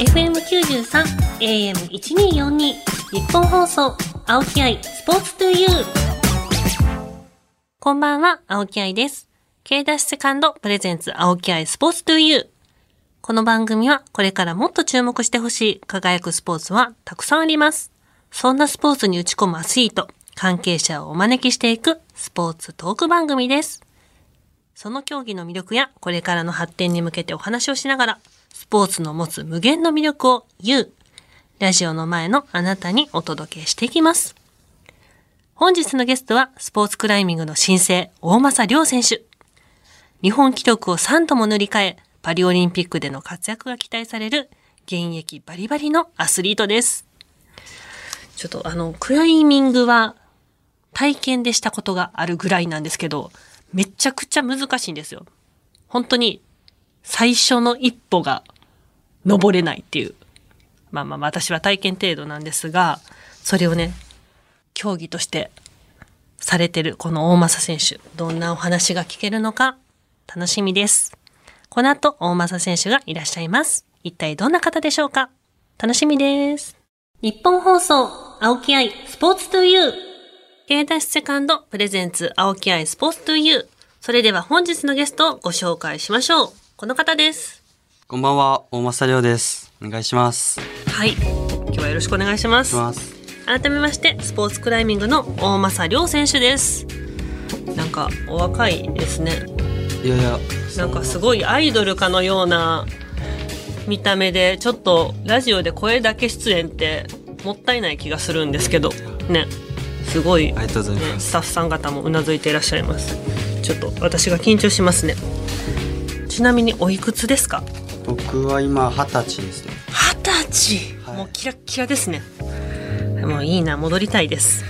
FM93 AM1242 日本放送青木愛スポーツトゥユー。こんばんは青木愛です。K ダッシュセカンドプレゼンツ青木愛スポーツトゥユー。この番組はこれからもっと注目してほしい輝くスポーツはたくさんあります。そんなスポーツに打ち込むアスリート関係者をお招きしていくスポーツトーク番組です。その競技の魅力やこれからの発展に向けてお話をしながら、スポーツの持つ無限の魅力を言う、ラジオの前のあなたにお届けしていきます。本日のゲストは、スポーツクライミングの新星、大政亮選手。日本記録を3度も塗り替え、パリオリンピックでの活躍が期待される、現役バリバリのアスリートです。ちょっとあの、クライミングは体験でしたことがあるぐらいなんですけど、めちゃくちゃ難しいんですよ。本当に、最初の一歩が登れないっていう。まあまあ私は体験程度なんですが、それをね、競技としてされてるこの大政選手、どんなお話が聞けるのか楽しみです。この後、大政選手がいらっしゃいます。一体どんな方でしょうか？楽しみです。日本放送、青木愛、スポーツトゥユー。K ダッシュセカンドプレゼンツ青木愛スポーツトゥユー。それでは本日のゲストをご紹介しましょう。この方です。こんばんは、大政亮です。お願いします。はい。今日はよろしくお願いします。ます改めまして、スポーツクライミングの大政亮選手です。なんか、お若いですね。いやいや。なんかすごいアイドルかのような見た目で、ちょっとラジオで声だけ出演ってもったいない気がするんですけど、ね。すごい、ありがとうございます、スタッフさん方もうなずいていらっしゃいますちょっと私が緊張しますねちなみにおいくつですか？僕は今二十歳ですね。二十歳、はい、もうキラキラですね。もういいな戻りたいです。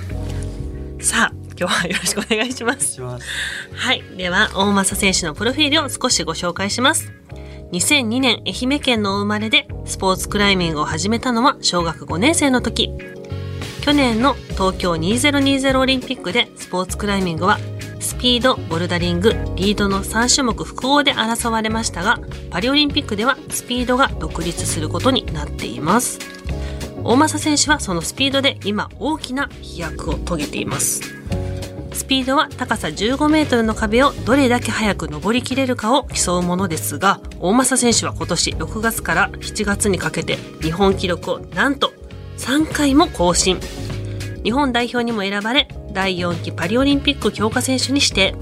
さあ今日はよろしくお願いします。はい。では大政選手のプロフィールを少しご紹介します。2002年愛媛県の生まれでスポーツクライミングを始めたのは小学5年生の時。去年の東京2020オリンピックでスポーツクライミングはスピード、ボルダリング、リードの3種目複合で争われましたが、パリオリンピックではスピードが独立することになっています。大政選手はそのスピードで今大きな飛躍を遂げています。スピードは高さ15メートルの壁をどれだけ早く登りきれるかを競うものですが、大政選手は今年6月から7月にかけて日本記録をなんと3回も更新。日本代表にも選ばれ、第4期パリオリンピック強化選手に指定。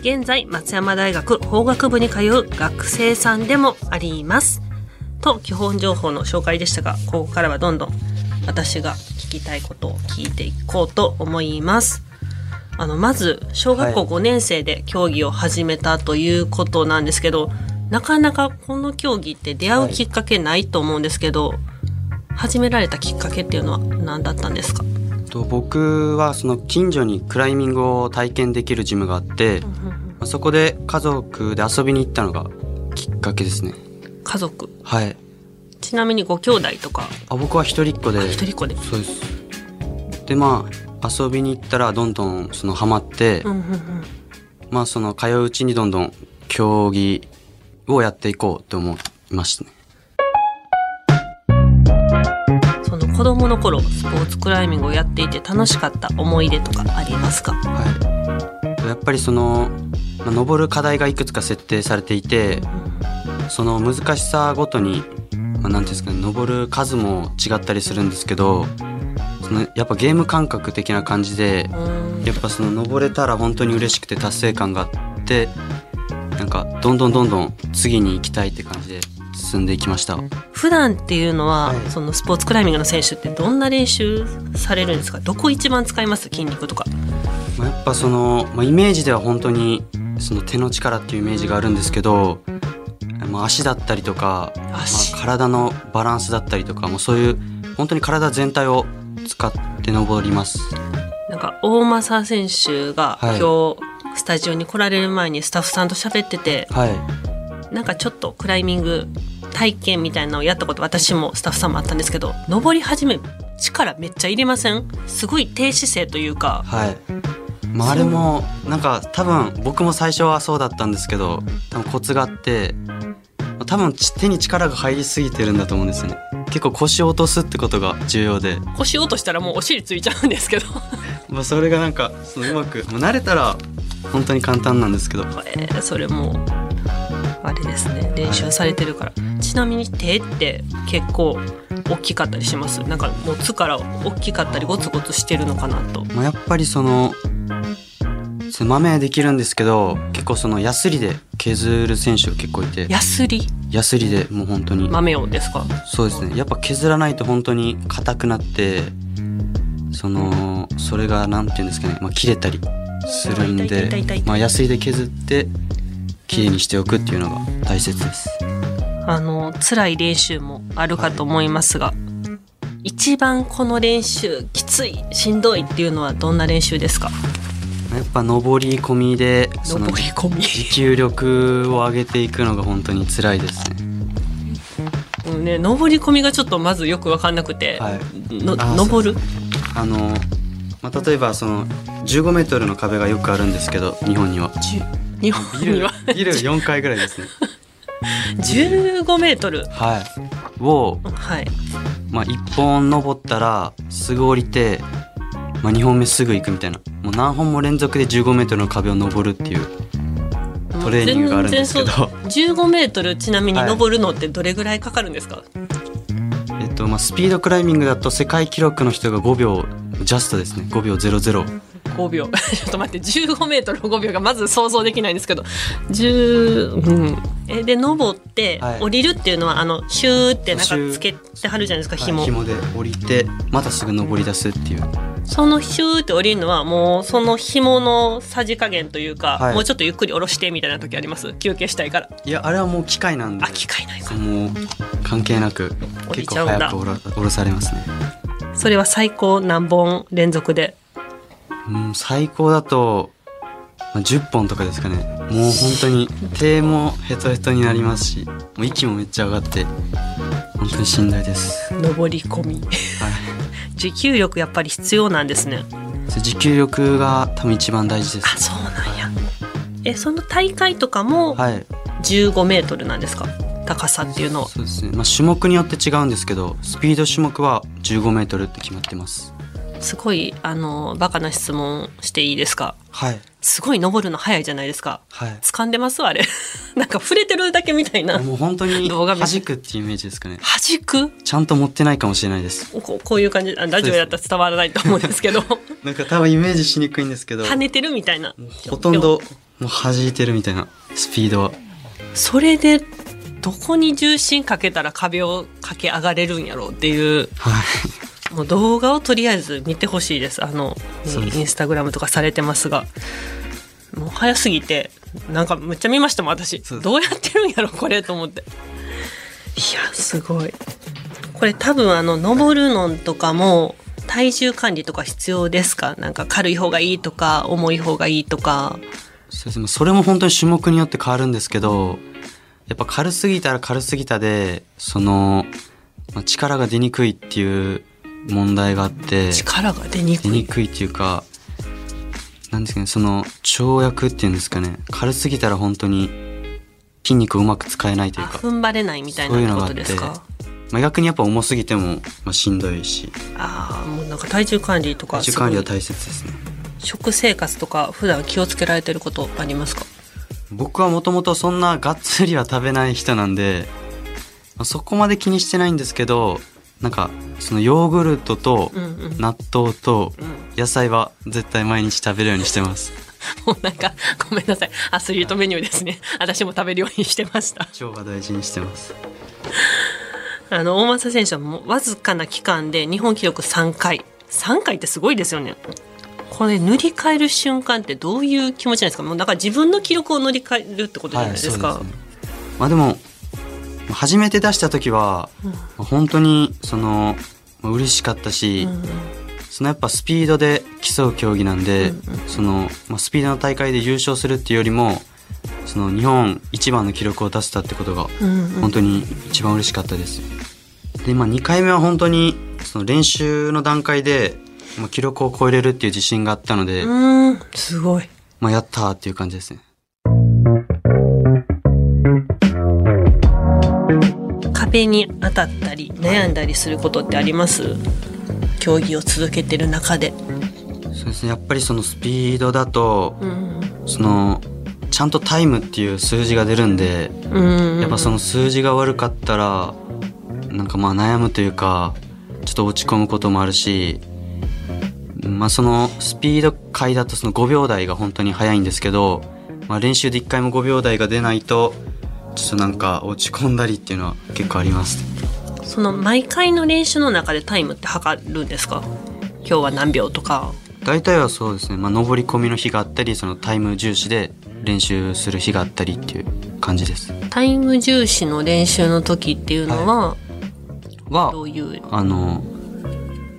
現在、松山大学法学部に通う学生さんでもあります。と、基本情報の紹介でしたが、ここからはどんどん私が聞きたいことを聞いていこうと思います。あの、まず、小学校5年生で競技を始めたということなんですけど、はい、なかなかこの競技って出会うきっかけないと思うんですけど、はい始められたきっかけっていうのは何だったんですか？と僕はその近所にクライミングを体験できるジムがあって、まあ、そこで家族で遊びに行ったのがきっかけですね。家族？はい。ちなみにご兄弟とか？あ僕は一人っ子で。一人っ子で。そうです。でまあ遊びに行ったらどんどんそのハマって、まあその通ううちにどんどん競技をやっていこうと思いましたねの頃スポーツクライミングをやっていて楽しかった思い出とかありますか、はい、やっぱりその、まあ、登る課題がいくつか設定されていて、その難しさごとに、まあ、ていうんですかね登る数も違ったりするんですけどそのやっぱゲーム感覚的な感じでやっぱその登れたら本当に嬉しくて達成感があってなんかどんどんどんどん次に行きたいって感じで進んでいきました。普段っていうのは、はい、そのスポーツクライミングの選手ってどんな練習されるんですか？どこ一番使います？筋肉とか、まあ、やっぱその、まあ、イメージでは本当にその手の力っていうイメージがあるんですけど、まあ、足だったりとか、まあ、体のバランスだったりとかもうそういう本当に体全体を使って登ります。なんか大政選手が今日、スタジオに来られる前にスタッフさんと喋ってて、はい、なんかちょっとクライミング体験みたいなのをやったこと私もスタッフさんもあったんですけど登り始め力めっちゃ入れません？すごい低姿勢というか。はい。まあ、あれもなんか多分僕も最初はそうだったんですけど多分コツがあって多分ち手に力が入りすぎてるんだと思うんですよね。結構腰を落とすってことが重要で、腰落としたらもうお尻ついちゃうんですけど。まあ、それがなんかそのうまく、まあ、慣れたら本当に簡単なんですけど。えーそれもあれですね。練習されてるから。ちなみに手って結構大きかったりします？なんか持つから大きかったりゴツゴツしてるのかなと。まあ、やっぱりそのつまめできるんですけど結構そのヤスリで削る選手が結構いて。ヤスリ？ヤスリでもう本当に。豆をですか？そうですね。やっぱ削らないと本当に硬くなってそのそれがなんていうんですかね、まあ、切れたりするんでまあヤスリで削ってきれいにしておくっていうのが大切です。あの辛い練習もあるかと思いますが、一番この練習きついしんどいっていうのはどんな練習ですか？やっぱ上り込みでその登り込み。持久力を上げていくのが本当に辛いですね。うんね登り込みがちょっとまずよく分かんなくて、はい。のあ登る？あの、まあ、例えばその15メートルの壁がよくあるんですけど日本には日本ビルビル4階ぐらいですね。15メートル。はい。を、はい。まあ、1本登ったらすぐ降りて、まあ、2本目すぐ行くみたいな。もう何本も連続で15メートルの壁を登るっていうトレーニングがあるんですけど。全然そう15メートルちなみに登るのってどれぐらいかかるんですか、えっとまあ、スピードクライミングだと世界記録の人が5秒ジャストですね。5秒00 5秒。ちょっと待って15メートルの5秒がまず想像できないんですけど。10、うん、えで登ってはい。降りるっていうのはあのシューってなんかつけてはるじゃないですか紐、はい。紐。で降りてまたすぐ登り出すっていう。そのシューって降りるのはもうその紐のさじ加減というか、はい。もうちょっとゆっくり下ろしてみたいな時あります？休憩したいから。いやあれはもう機械なんで。あ機械ないかもう関係なく結構早く降ろ降ろされますね。それは最高何本連続でうん最高だと、まあ、10本とかですかね。もう本当に手もヘトヘトになりますしもう息もめっちゃ上がって本当にしんどいです、登り込み。はい、持久力やっぱり必要なんですね。そ持久力が多分一番大事です。あそうなんや。えその大会とかもはい。15メートルなんですか？高さっていうのは。そうですね、まあ、種目によって違うんですけどスピード種目は15メートルって決まってますすごいあのバカな質問していいですか？はい。すごい登るの早いじゃないですか。はい。掴んでます？あれ。なんか触れてるだけみたいなもう本当に動画見弾くっていうイメージですかね。弾く？ちゃんと持ってないかもしれないです。こうこういう感じ。あラジオやったら伝わらないと思うんですけど。なんか多分イメージしにくいんですけど。跳ねてるみたいな。ほとんどもう弾いてるみたいなスピードは。それでどこに重心かけたら壁を駆け上がれるんやろうっていう。はいもう動画をとりあえず見てほしいです。あのインスタグラムとかされてますが。もう早すぎてなんかむっちゃ見ましたもん私。どうやってるんやろこれと思って。いやすごい。これ多分あの登るのとかも体重管理とか必要ですか？なんか軽い方がいいとか重い方がいいとか。そうですね。それも本当に種目によって変わるんですけどやっぱ軽すぎたら軽すぎたでその、まあ、力が出にくいっていう問題があって力が出にく出いにくいっていうかなんですかねその跳躍っていうんですかね軽すぎたら本当に筋肉をうまく使えないというか、あ踏ん張れないみたいなことですか？まあ、逆にやっぱ重すぎても、まあ、しんどいし。ああもうなんか体重管理とか体重管理は大切ですね。食生活とか普段気をつけられてることありますか？僕はもともとそんながっつりは食べない人なんで、まあ、そこまで気にしてないんですけどなんかそのヨーグルトと納豆とうん。野菜は絶対毎日食べるようにしてます。もうなんかごめんなさい。アスリートメニューですね。私も食べるようにしてました。腸は大事にしてます。あの大政選手はもうわずかな期間で日本記録3回。3回ってすごいですよね。これ塗り替える瞬間ってどういう気持ちなんですか？もうだから自分の記録を塗り替えるってことじゃないですか、そうですね。まあでも初めて出した時は、まあ本当にそのまあ嬉しかったし、うんうん。そのやっぱスピードで競う競技なんで、その、まあ、スピードの大会で優勝するっていうよりもその日本一番の記録を出せたってことがうんうん。本当に一番嬉しかったです。で、まあ、2回目は本当にその練習の段階で、まあ、記録を超えれるっていう自信があったので、すごい。まあ、やったーっていう感じですね。壁に当たったり悩んだりすることってあります？競技を続けてる中で。そうですね。やっぱりそのスピードだとうん。そのちゃんとタイムっていう数字が出るんでうんやっぱその数字が悪かったらなんかまあ悩むというかちょっと落ち込むこともあるしまあそのスピード回だとその5秒台が本当に速いんですけど、まあ、練習で1回も5秒台が出ないとちょっとなんか落ち込んだりっていうのは結構ありますその毎回の練習の中でタイムって測るんですか？今日は何秒とか。大体はそうですね、まあ、登り込みの日があったりそのタイム重視で練習する日があったりっていう感じです。タイム重視の練習の時っていうのははどういう、あの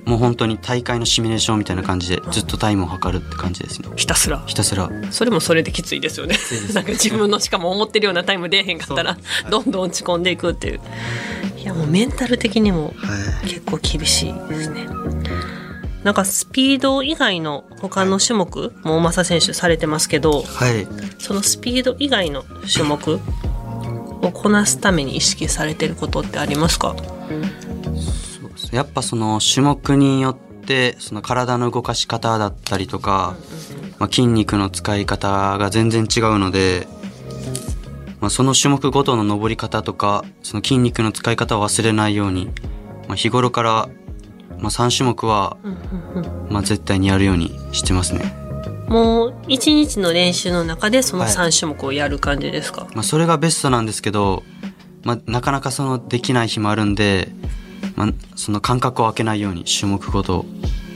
もう本当に大会のシミュレーションみたいな感じでずっとタイムを測るって感じですね。ひたすら。ひたすら。それもそれできついですよね。なんか自分のしかも思ってるようなタイム出えへんかったらどんどん落ち込んでいくっていう。いやもうメンタル的にもはい。結構厳しいですね。なんかスピード以外の他の種目も大政選手されてますけどはい。そのスピード以外の種目をこなすために意識されてることってありますか？やっぱその種目によってその体の動かし方だったりとか、まあ、筋肉の使い方が全然違うので、まあ、その種目ごとの登り方とかその筋肉の使い方を忘れないように、まあ、日頃から、まあ、3種目は、まあ、絶対にやるようにしてますね。もう一日の練習の中でそのはい。3種目をやる感じですか、まあ、それがベストなんですけど、まあ、なかなかそのできない日もあるんで、まあ、その間隔を空けないように種目ごと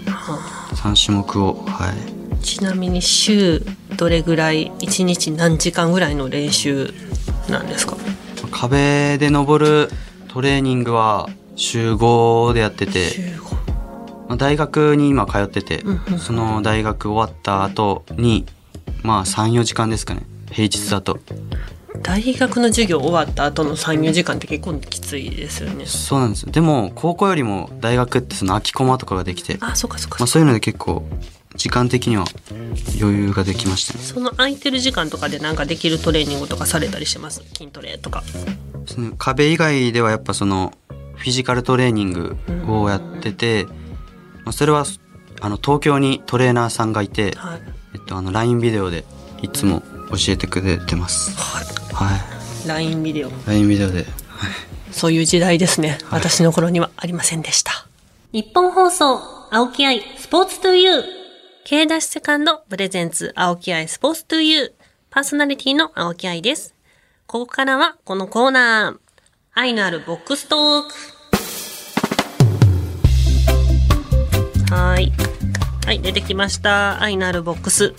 3種目をはい。ちなみに週どれぐらい1日何時間ぐらいの練習なんですか？壁で登るトレーニングは週5でやってて、週5まあ、大学に今通ってて、うんうんその大学終わった後にまあ34時間ですかね。平日だと大学の授業終わった後の34時間って結構きついですよね。そうなんですよ。でも高校よりも大学ってその空きコマとかができて、まあそっかそっか。あ、そういうので結構時間的には余裕ができましたね。その空いてる時間とかでなんかできるトレーニングとかされたりします？筋トレとか。その壁以外ではやっぱそのフィジカルトレーニングをやってて、まあ、それはあの東京にトレーナーさんがいて、はい、えっと、あの LINE ビデオでいつも教えてくれてますはい LINE ビデオ LINE ビデオで、はい、そういう時代ですね。私の頃にはありませんでした。日本放送、青木愛、スポーツトゥユー。K ダッシュセカンド、プレゼンツ、青木愛、スポーツトゥユー。パーソナリティの青木愛です。ここからは、このコーナー。愛のあるボックストーク。はーい。はい、出てきました。愛のあるボックス。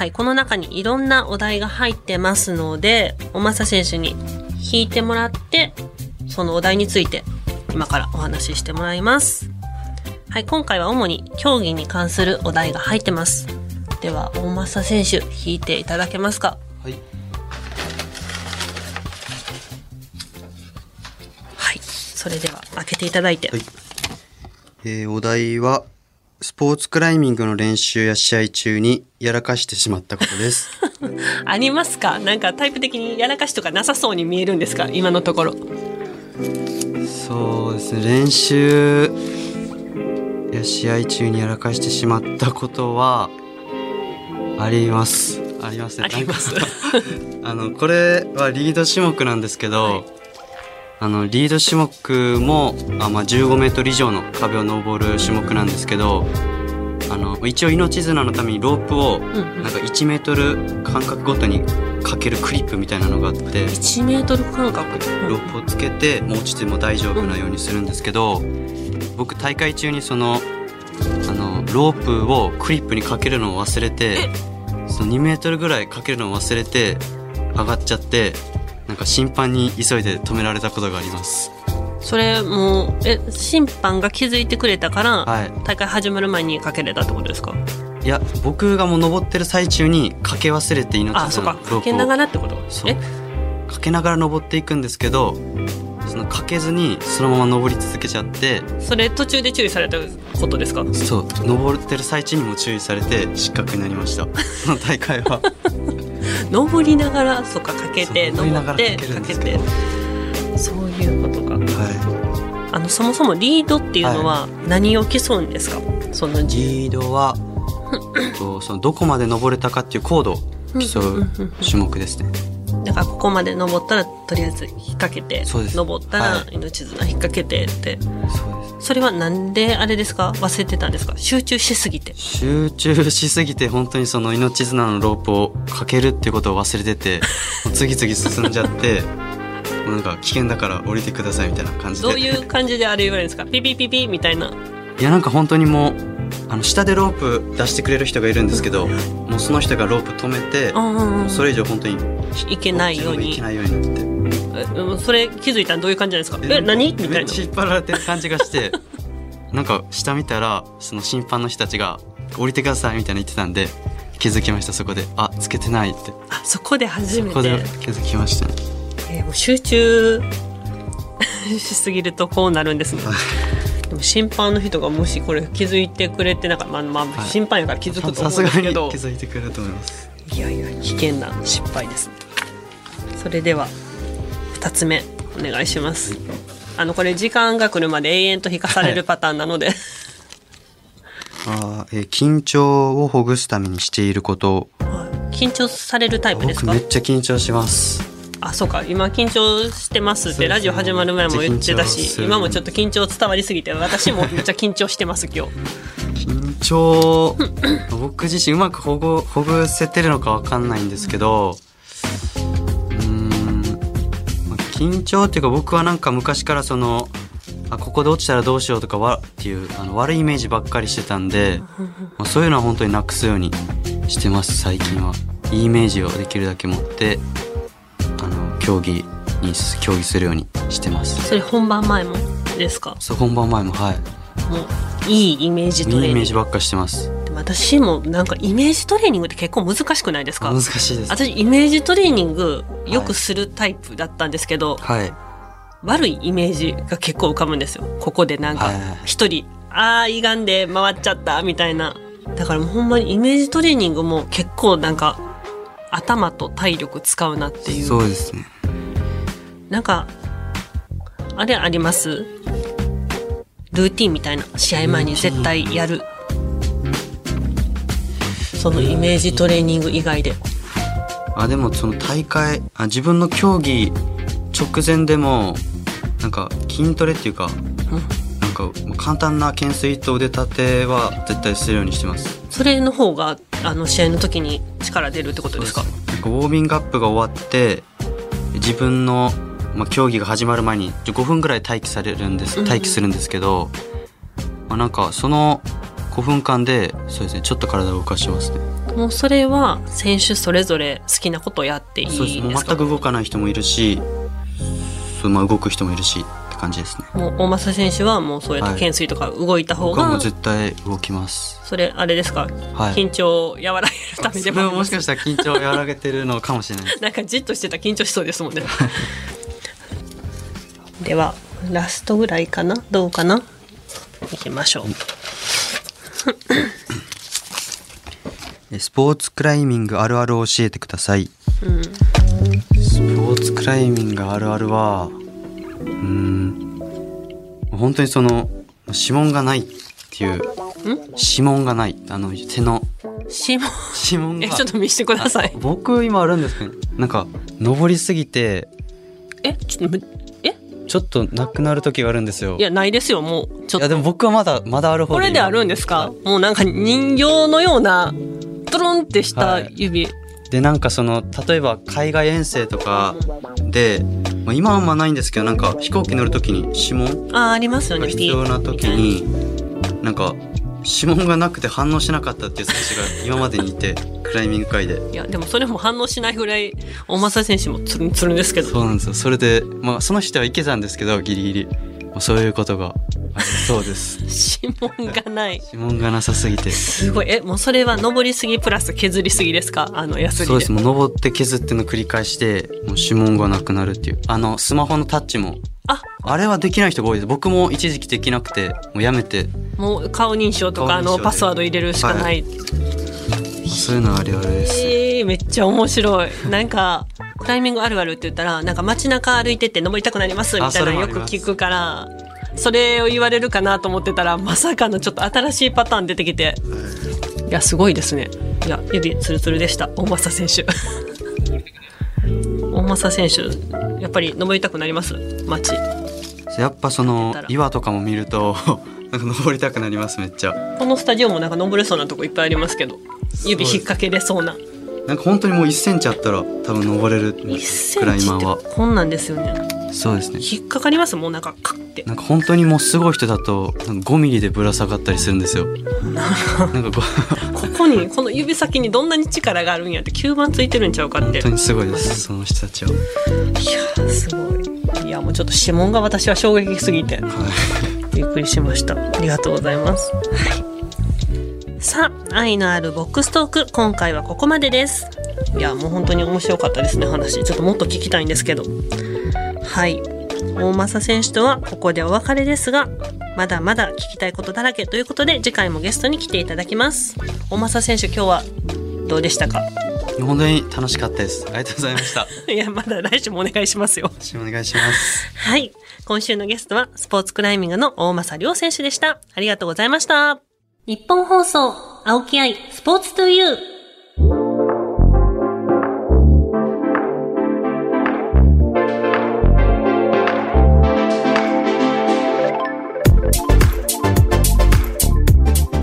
はい、この中にいろんなお題が入ってますので、おまさ選手に引いてもらって、そのお題について今からお話ししてもらいます。はい、今回は主に競技に関するお題が入ってます。では、大政選手、引いていただけますか？はい、はい、それでは開けていただいて。はいえーお題はスポーツクライミングの練習や試合中にやらかしてしまったことです。ありますか？なんかタイプ的にやらかしとかなさそうに見えるんですか？今のところ。そうですね。練習や試合中にやらかしてしまったことはあります。ありますねあります。あのこれはリード種目なんですけど、はいあのリード種目もあ、まあ、15メートル以上の壁を登る種目なんですけどあの一応命綱のためにロープをなんか1メートル間隔ごとにかけるクリップみたいなのがあって1メートル間隔？ロープをつけてもう落ちても大丈夫なようにするんですけど僕大会中にそのあのロープをクリップにかけるのを忘れてその2メートルぐらいかけるのを忘れて上がっちゃってなんか審判に急いで止められたことがあります。それもう、え、審判が気づいてくれたから、はい。大会始まる前にかけれたってことですか？いや僕がもう登ってる最中にかけ忘れて命あ、そ綱っか。かけながらってこと？そう。え？かけながら登っていくんですけどそのかけずにそのまま登り続けちゃって。それ途中で注意されたことですか？そう。登ってる最中にも注意されて失格になりました。その大会は登りながらそっかかけて登ってらかけて。そういうことか。はあのそもそもリードっていうのは何を競うんですか、そのい、じリードは とそのどこまで登れたかっていう高度を競う種目ですね。だからここまで登ったらとりあえず引っ掛けて登ったらは命綱引っ掛けてって、そうです。それはなんであれですか？忘れてたんですか？集中しすぎて。集中しすぎて本当にその命綱のロープをかけるってことを忘れてて 次々進んじゃってなんか危険だから降りてくださいみたいな感じで。どういう感じであれ言われるんですか？ピピピピみたいな。いやなんか本当にもうあの下でロープ出してくれる人がいるんですけどもうその人がロープ止めてうんうんうん。それ以上本当にいけないように。いけないようになって。えうんそれ気づいたらどういう感じなんですか？え何？みたいな。めっちゃ引っ張られてる感じがして なんか下見たらその審判の人たちが降りてくださいみたいな言ってたんで気づきましたそこで。あつけてないって。あそこで初めそこでて、気づきました。ねえーもう集中 しすぎるとこうなるんですね でも審判の人がもしこれ気づいてくれてなんかまあまあはい。審判やから気づくと思さすがに気うんですけど、づいてくれると思います。いやいや危険な失敗です。ねそれでは2つ目お願いします。あのこれ時間が来るまで永遠と引かされるパターンなので、あーえー緊張をほぐすためにしていること。はい。緊張されるタイプですか？僕めっちゃ緊張しますあそうか。今緊張してますってラジオ始まる前も言ってたし今もちょっと緊張伝わりすぎて私もめっちゃ緊張してます今日。緊張 僕自身うまくほぐほぐせてるのかわかんないんですけどうーん、まあ緊張っていうか僕はなんか昔からそのあここで落ちたらどうしようとかわっていうあの悪いイメージばっかりしてたんで、まあ、そういうのは本当になくすようにしてます最近は。いいイメージをできるだけ持って競技に競技するようにしてます。それ本番前もですか？そう本番前もはい。もういいイメージトレーいいイニングメージばっかしてます。でも私もなんかイメージトレーニングって結構難しくないですか？難しいです。私イメージトレーニングよくするタイプだったんですけど、はい。悪いイメージが結構浮かぶんですよ。ここでなんかはいはいあー歪んで回っちゃったみたいな。だからもうほんまにイメージトレーニングも結構なんか頭と体力使うなっていう。そうですねなんかあれあります？ルーティンみたいな試合前に絶対やる。そのイメージトレーニング以外で。あでもその大会あ自分の競技直前でもなんか筋トレっていうか、なんかまあ簡単な懸垂と腕立ては絶対するようにしてます。それの方があの試合の時に力出るってことですかウォーミングアップが終わって自分の、まあ、競技が始まる前に5分ぐらい待機されるんです待機するんですけど、まあ、なんかその5分間でそうですねちょっと体を動かしてますね。もうそれは選手それぞれ好きなことやっていいんそうですもうですか全く動かない人もいるしそう、まあ、動く人もいるしって感じですね。もう大政選手はもうそうやって懸垂とか動いた方が、僕はもう絶対動きます。それあれですか、はい。緊張を和らげるためそでも もしかしたら緊張を和らげてるのかもしれない なんかじっとしてたら緊張しそうですもんね ではラストぐらいかな？どうかな？行きましょう。えスポーツクライミングあるあるを教えてください、スポーツクライミングあるあるはうーん。本当にその指紋がないっていう。指紋がない。あの手の。指紋？指紋が。えちょっと見せてください。あ僕今あるんですけどなんか登りすぎて。えちょっとちょっとなくなる時があるんですよ。いやないですよもう。ちょっと。いやでも僕はまだまだある方これであるんですか？もうなんか人形のようなトロンってした指、でなんかその例えば海外遠征とかで、まあ、今はあんまないんですけどなんか飛行機乗る時に指紋あありますよねが必要な時になんか指紋がなくて反応しなかったっていう選手が今までにいてクライミング界で。いやでもそれも反応しないぐらい大政選手もつるんつるんですけど。そうなんですよ。それでまあその人はいけたんですけどギリギリ、まあ、そういうことがありそうです。指紋がない。指紋がなさすぎて。すごい。えもうそれは登りすぎプラス削りすぎですか？あのヤスリで。そうです。もう登って削っての繰り返してもう指紋がなくなるっていう。あのスマホのタッチもあ。あれはできない人が多いです。僕も一時期できなくてもうやめて。もう顔認証とかのパスワード入れるしかない、そういうのあるあるです。えーめっちゃ面白い。なんかクライミングあるあるって言ったらなんか街中歩いてて登りたくなりますみたいなよく聞くからそれを言われるかなと思ってたらまさかのちょっと新しいパターン出てきて。いやすごいですね。いや指ツルツルでした。大政選手。大政選手やっぱり登りたくなります街。やっぱその岩とかも見ると なんか登りたくなりますめっちゃ。このスタジオもなんか登れそうなとこいっぱいありますけど。指引っ掛けれそうな。なんか本当にもう1センチあったら多分登れる1セクライマーは。てこんなんですよね。そうですね。引っかかりますもうなんかカッてなんか本当にもうすごい人だとなんか5ミリでぶら下がったりするんですよ。なんかこう。ここにこの指先にどんなに力があるんやって吸盤ついてるんちゃうかって。い本当にすごいですその人たちは、やすごいいやもうちょっと指紋が私は衝撃すぎて。はい。びっくりしました。ありがとうございます、はい、さあ愛のあるボックストーク。今回はここまでです。いやもう本当に面白かったですね話。ちょっともっと聞きたいんですけど。はい。大政選手とはここでお別れですがまだまだ聞きたいことだらけということで次回もゲストに来ていただきます。大政選手今日はどうでしたか？本当に楽しかったです。ありがとうございました。いやまだ来週もお願いしますよ。お願いします。はい。今週のゲストはスポーツクライミングの大政亮選手でした。ありがとうございました。日本放送青木愛スポーツトゥユー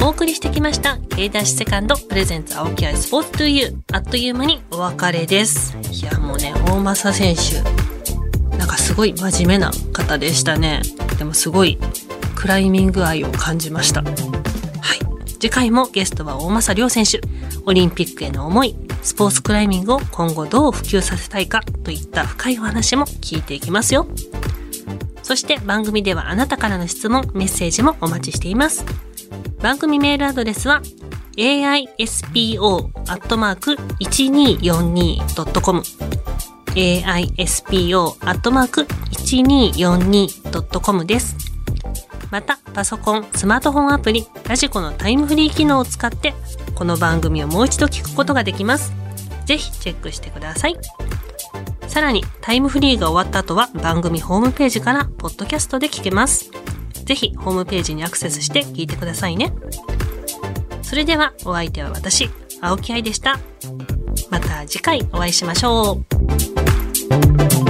お送りしてきました K ダッシュセカンドプレゼンツ青木愛スポーツトゥユーあっという間にお別れです。いやもうね大政選手。なんかすごい真面目な方でしたね。でもすごいクライミング愛を感じました。はい。次回もゲストは大政亮選手。オリンピックへの思いスポーツクライミングを今後どう普及させたいかといった深いお話も聞いていきますよ。そして番組ではあなたからの質問メッセージもお待ちしています。番組メールアドレスは aispo.1242.com aispo.1242.com です。また、パソコン、スマートフォンアプリ、ラジコのタイムフリー機能を使って、この番組をもう一度聞くことができます。ぜひチェックしてください。さらに、タイムフリーが終わった後は番組ホームページからポッドキャストで聞けます。ぜひ、ホームページにアクセスして聞いてくださいね。それでは、お相手は私、青木愛でした。また次回お会いしましょう。